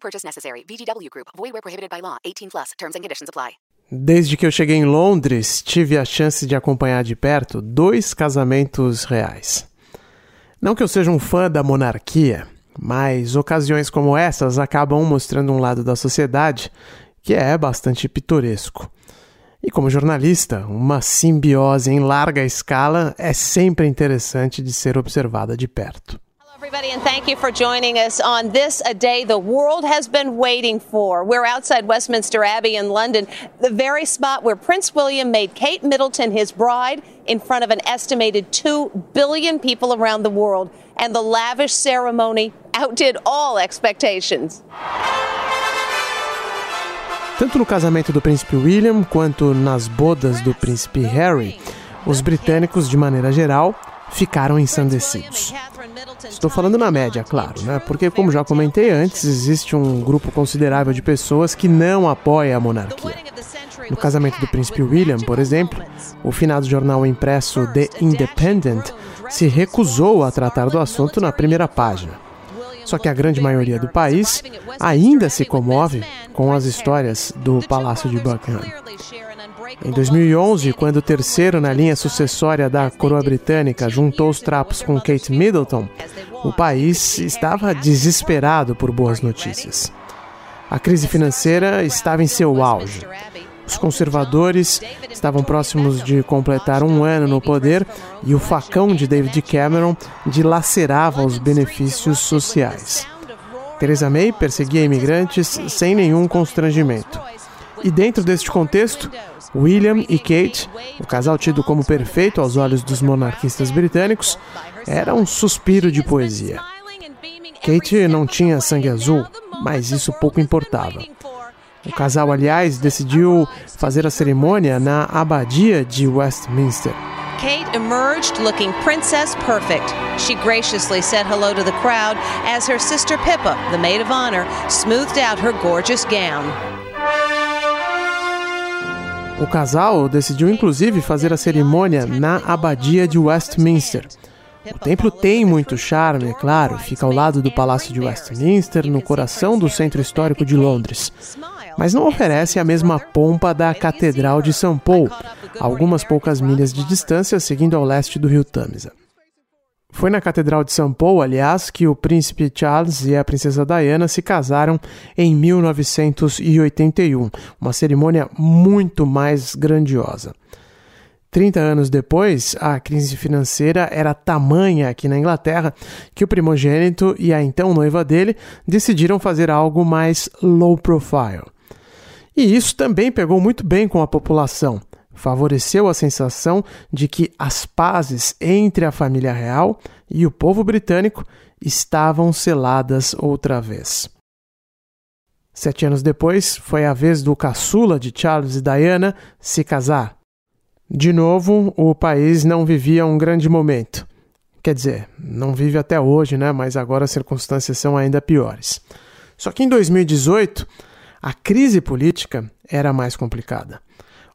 Purchase necessary. VGW Group. Void where prohibited by law. 18 plus. Terms and conditions apply. Desde que eu cheguei em Londres, tive a chance de acompanhar de perto dois casamentos reais. Não que eu seja um fã da monarquia, mas ocasiões como essas acabam mostrando um lado da sociedade que é bastante pitoresco. E como jornalista, uma simbiose em larga escala é sempre interessante de ser observada de perto. Everybody, and thank you for joining us on this a day the world has been waiting for. We're outside Westminster Abbey in London, the very spot where Prince William made Kate Middleton his bride in front of an estimated 2 billion people around the world. And the lavish ceremony outdid all expectations. Tanto no casamento do príncipe William quanto nas bodas do príncipe Harry, os britânicos, de maneira geral, ficaram ensandecidos. Estou falando na média, claro, né? Porque, como já comentei antes, existe um grupo considerável de pessoas que não apoia a monarquia. No casamento do príncipe William, por exemplo, o finado jornal impresso The Independent se recusou a tratar do assunto na primeira página. Só que a grande maioria do país ainda se comove com as histórias do Palácio de Buckingham. Em 2011, quando o terceiro na linha sucessória da coroa britânica juntou os trapos com Kate Middleton, o país estava desesperado por boas notícias. A crise financeira estava em seu auge. Os conservadores estavam próximos de completar um ano no poder e o facão de David Cameron dilacerava os benefícios sociais. Theresa May perseguia imigrantes sem nenhum constrangimento. E dentro deste contexto, William e Kate, o casal tido como perfeito aos olhos dos monarquistas britânicos, era um suspiro de poesia. Kate não tinha sangue azul, mas isso pouco importava. O casal, aliás, decidiu fazer a cerimônia na abadia de Westminster. Kate emerged looking princess perfect. She graciously said hello to the crowd as her sister Pippa, the maid of honor, smoothed out her gorgeous gown. O casal decidiu inclusive fazer a cerimônia na abadia de Westminster. O templo tem muito charme, é claro, fica ao lado do Palácio de Westminster, no coração do centro histórico de Londres. Mas não oferece a mesma pompa da Catedral de São Paulo, algumas poucas milhas de distância, seguindo ao leste do rio Tâmisa. Foi na Catedral de São Paulo, aliás, que o príncipe Charles e a princesa Diana se casaram em 1981, uma cerimônia muito mais grandiosa. 30 anos depois, a crise financeira era tamanha aqui na Inglaterra que o primogênito e a então noiva dele decidiram fazer algo mais low profile. E isso também pegou muito bem com a população favoreceu a sensação de que as pazes entre a família real e o povo britânico estavam seladas outra vez. Sete anos depois, foi a vez do caçula de Charles e Diana se casar. De novo, o país não vivia um grande momento. Quer dizer, não vive até hoje, né? Mas agora as circunstâncias são ainda piores. Só que em 2018, a crise política era mais complicada.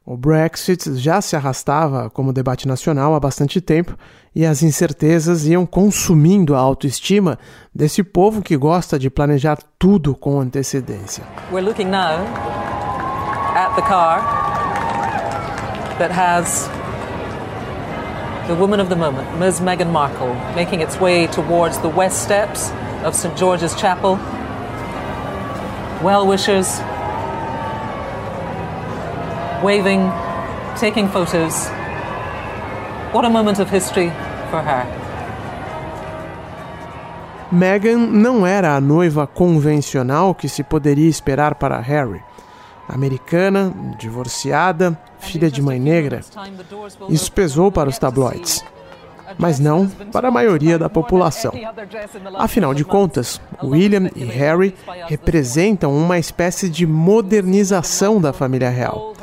O Brexit já se arrastava como debate nacional há bastante tempo e as incertezas iam consumindo a autoestima desse povo que gosta de planejar tudo com antecedência. We're looking now at the car that has the woman of the moment, Ms. Meghan Markle, making its way towards the west steps of St. George's Chapel. Well wishers waving, taking photos. What a moment of history for her. Meghan não era a noiva convencional que se poderia esperar para Harry. Americana, divorciada, filha de mãe negra. Isso pesou para os tabloides. Mas não para a maioria da população. Afinal de contas, William e Harry representam uma espécie de modernização da família real.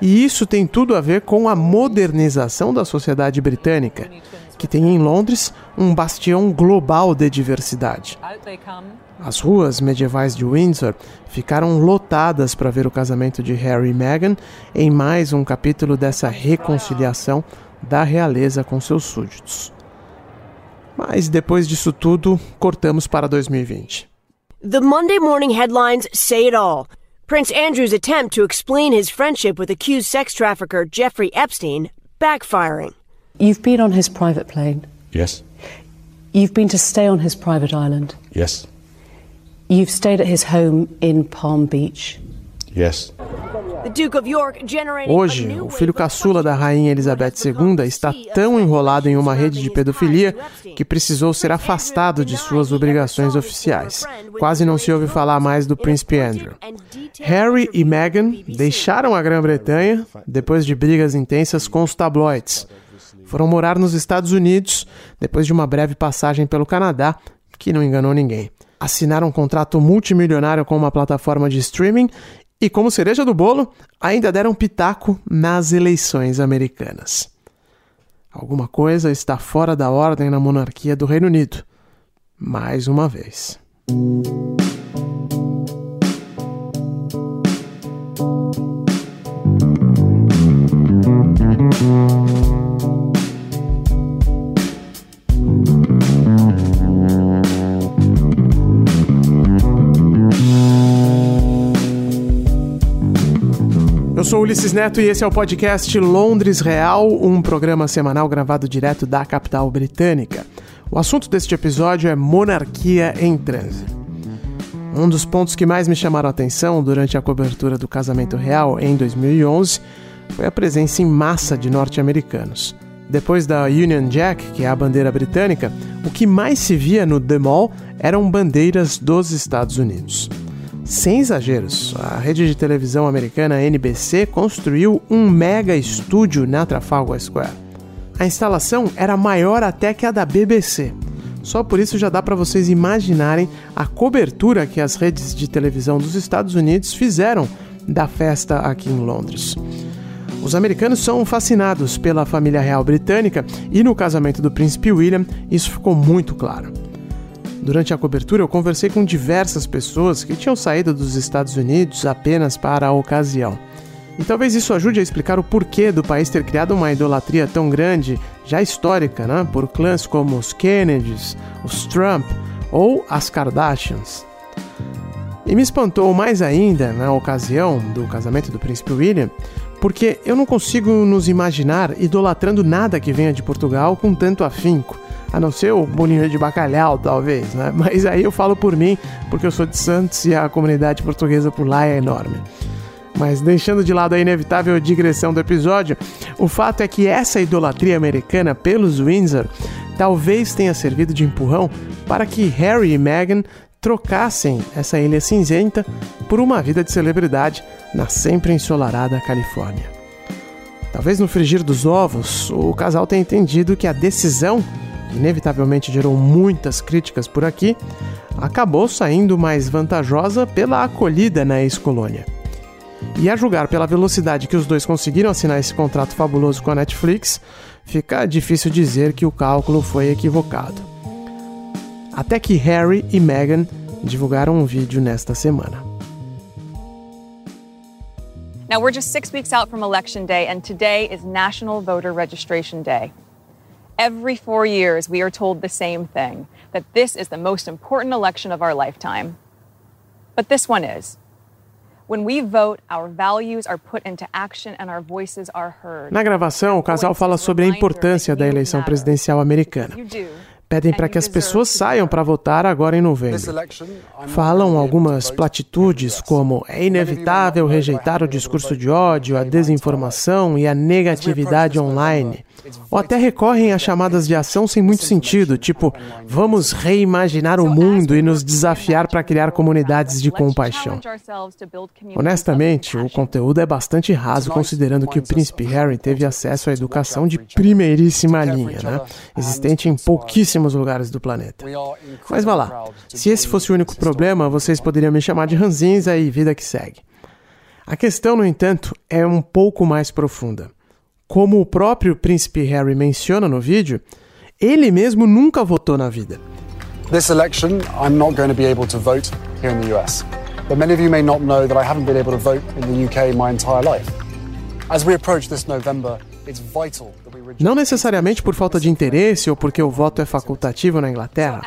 E isso tem tudo a ver com a modernização da sociedade britânica, que tem em Londres um bastião global de diversidade. As ruas medievais de Windsor ficaram lotadas para ver o casamento de Harry e Meghan em mais um capítulo dessa reconciliação da realeza com seus súditos. Mas depois disso tudo, cortamos para 2020. The Monday morning headlines say it all. Prince Andrew's attempt to explain his friendship with accused sex trafficker Jeffrey Epstein backfiring. You've been on his private plane. Yes. You've been to stay on his private island. Yes. You've stayed at his home in Palm Beach. Yes. Hoje, o filho caçula da rainha Elizabeth II está tão enrolado em uma rede de pedofilia que precisou ser afastado de suas obrigações oficiais. Quase não se ouve falar mais do príncipe Andrew. Harry e Meghan deixaram a Grã-Bretanha depois de brigas intensas com os tabloides. Foram morar nos Estados Unidos depois de uma breve passagem pelo Canadá, que não enganou ninguém assinaram um contrato multimilionário com uma plataforma de streaming e, como cereja do bolo, ainda deram pitaco nas eleições americanas. Alguma coisa está fora da ordem na monarquia do Reino Unido. Mais uma vez. Eu sou Ulisses Neto e esse é o podcast Londres Real, um programa semanal gravado direto da capital britânica. O assunto deste episódio é monarquia em transe. Um dos pontos que mais me chamaram a atenção durante a cobertura do casamento real em 2011 foi a presença em massa de norte-americanos. Depois da Union Jack, que é a bandeira britânica, o que mais se via no The Mall eram bandeiras dos Estados Unidos. Sem exageros, a rede de televisão americana NBC construiu um mega estúdio na Trafalgar Square. A instalação era maior até que a da BBC. Só por isso já dá para vocês imaginarem a cobertura que as redes de televisão dos Estados Unidos fizeram da festa aqui em Londres. Os americanos são fascinados pela família real britânica e no casamento do príncipe William isso ficou muito claro. Durante a cobertura, eu conversei com diversas pessoas que tinham saído dos Estados Unidos apenas para a ocasião. E talvez isso ajude a explicar o porquê do país ter criado uma idolatria tão grande, já histórica, né, por clãs como os Kennedys, os Trump ou as Kardashians. E me espantou mais ainda, na ocasião do casamento do príncipe William, porque eu não consigo nos imaginar idolatrando nada que venha de Portugal com tanto afinco a não ser o bolinho de bacalhau, talvez, né? Mas aí eu falo por mim, porque eu sou de Santos e a comunidade portuguesa por lá é enorme. Mas deixando de lado a inevitável digressão do episódio, o fato é que essa idolatria americana pelos Windsor talvez tenha servido de empurrão para que Harry e Meghan trocassem essa ilha cinzenta por uma vida de celebridade na sempre ensolarada Califórnia. Talvez no frigir dos ovos, o casal tenha entendido que a decisão inevitavelmente gerou muitas críticas por aqui, acabou saindo mais vantajosa pela acolhida na ex-colônia. E a julgar pela velocidade que os dois conseguiram assinar esse contrato fabuloso com a Netflix, fica difícil dizer que o cálculo foi equivocado. Até que Harry e Meghan divulgaram um vídeo nesta semana. Now we're just six weeks out from Election Day, and today is National Voter Registration Day. Every four years, we are told the same thing that this is the most important election of our lifetime. But this one is. When we vote, our values are put into action and our voices are heard. Na gravação, o casal fala sobre a importância da eleição presidencial americana. Pedem para que as pessoas saiam para votar agora em novembro. Falam algumas platitudes como é inevitável rejeitar o discurso de ódio, a desinformação e a negatividade online. Ou até recorrem a chamadas de ação sem muito sentido, tipo, vamos reimaginar o mundo e nos desafiar para criar comunidades de compaixão. Honestamente, o conteúdo é bastante raso considerando que o príncipe Harry teve acesso à educação de primeiríssima linha, né? Existente em pouquíssimos lugares do planeta. Mas vá lá, se esse fosse o único problema, vocês poderiam me chamar de ranzinza e vida que segue. A questão, no entanto, é um pouco mais profunda. Como o próprio príncipe Harry menciona no vídeo, ele mesmo nunca votou na vida. This election, I'm not going to be able to vote here in the US. But many of you may not know that I haven't been able to vote in the UK my entire life. As we approach this November, it's vital não necessariamente por falta de interesse ou porque o voto é facultativo na Inglaterra,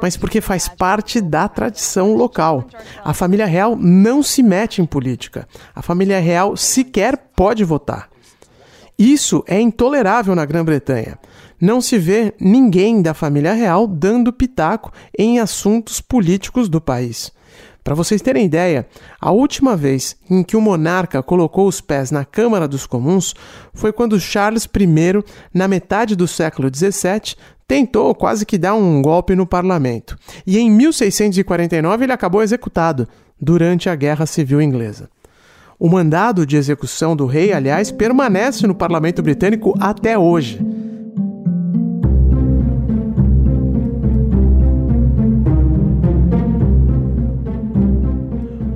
mas porque faz parte da tradição local. A família real não se mete em política. A família real sequer pode votar. Isso é intolerável na Grã-Bretanha. Não se vê ninguém da família real dando pitaco em assuntos políticos do país. Para vocês terem ideia, a última vez em que o monarca colocou os pés na Câmara dos Comuns foi quando Charles I, na metade do século XVII, tentou quase que dar um golpe no parlamento. E em 1649 ele acabou executado durante a Guerra Civil Inglesa. O mandado de execução do rei, aliás, permanece no parlamento britânico até hoje.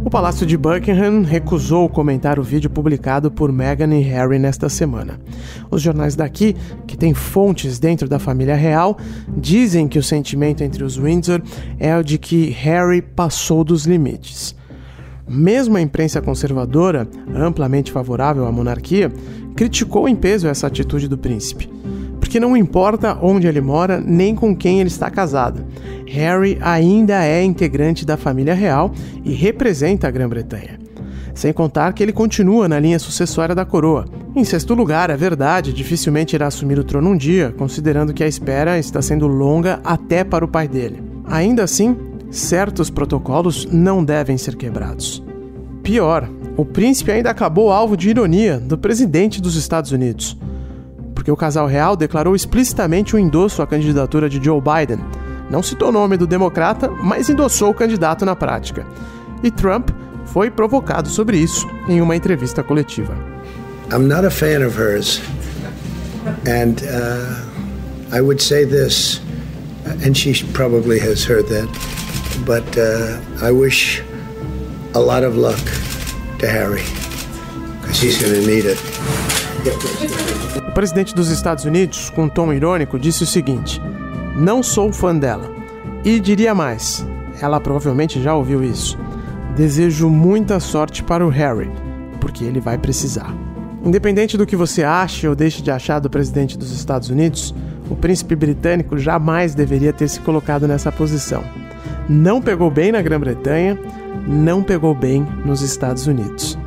O Palácio de Buckingham recusou comentar o vídeo publicado por Meghan e Harry nesta semana. Os jornais daqui, que têm fontes dentro da família real, dizem que o sentimento entre os Windsor é o de que Harry passou dos limites. Mesmo a imprensa conservadora, amplamente favorável à monarquia, criticou em peso essa atitude do príncipe porque não importa onde ele mora nem com quem ele está casado. Harry ainda é integrante da família real e representa a Grã-Bretanha. Sem contar que ele continua na linha sucessória da coroa. Em sexto lugar, é verdade, dificilmente irá assumir o trono um dia, considerando que a espera está sendo longa até para o pai dele. Ainda assim, certos protocolos não devem ser quebrados. Pior, o príncipe ainda acabou alvo de ironia do presidente dos Estados Unidos porque o casal real declarou explicitamente o endosso à candidatura de Joe Biden. Não citou o nome do democrata, mas endossou o candidato na prática. E Trump foi provocado sobre isso em uma entrevista coletiva. I'm not a fan of hers. And uh, I would say this, and she probably has heard that, but uh, I wish a lot of luck to Harry, because he's going to need it. O presidente dos Estados Unidos, com um tom irônico, disse o seguinte: Não sou fã dela. E diria mais: ela provavelmente já ouviu isso. Desejo muita sorte para o Harry, porque ele vai precisar. Independente do que você ache ou deixe de achar do presidente dos Estados Unidos, o príncipe britânico jamais deveria ter se colocado nessa posição. Não pegou bem na Grã-Bretanha, não pegou bem nos Estados Unidos.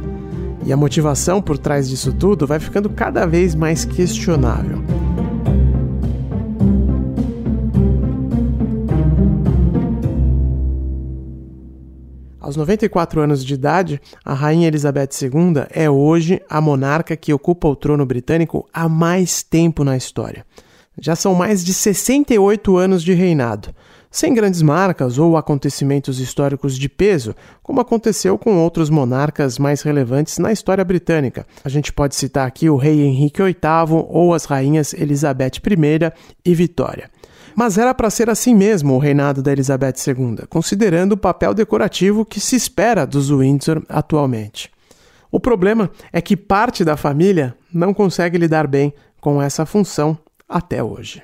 E a motivação por trás disso tudo vai ficando cada vez mais questionável. Aos 94 anos de idade, a Rainha Elizabeth II é hoje a monarca que ocupa o trono britânico há mais tempo na história. Já são mais de 68 anos de reinado, sem grandes marcas ou acontecimentos históricos de peso, como aconteceu com outros monarcas mais relevantes na história britânica. A gente pode citar aqui o rei Henrique VIII ou as rainhas Elizabeth I e Vitória. Mas era para ser assim mesmo o reinado da Elizabeth II, considerando o papel decorativo que se espera dos Windsor atualmente. O problema é que parte da família não consegue lidar bem com essa função até hoje.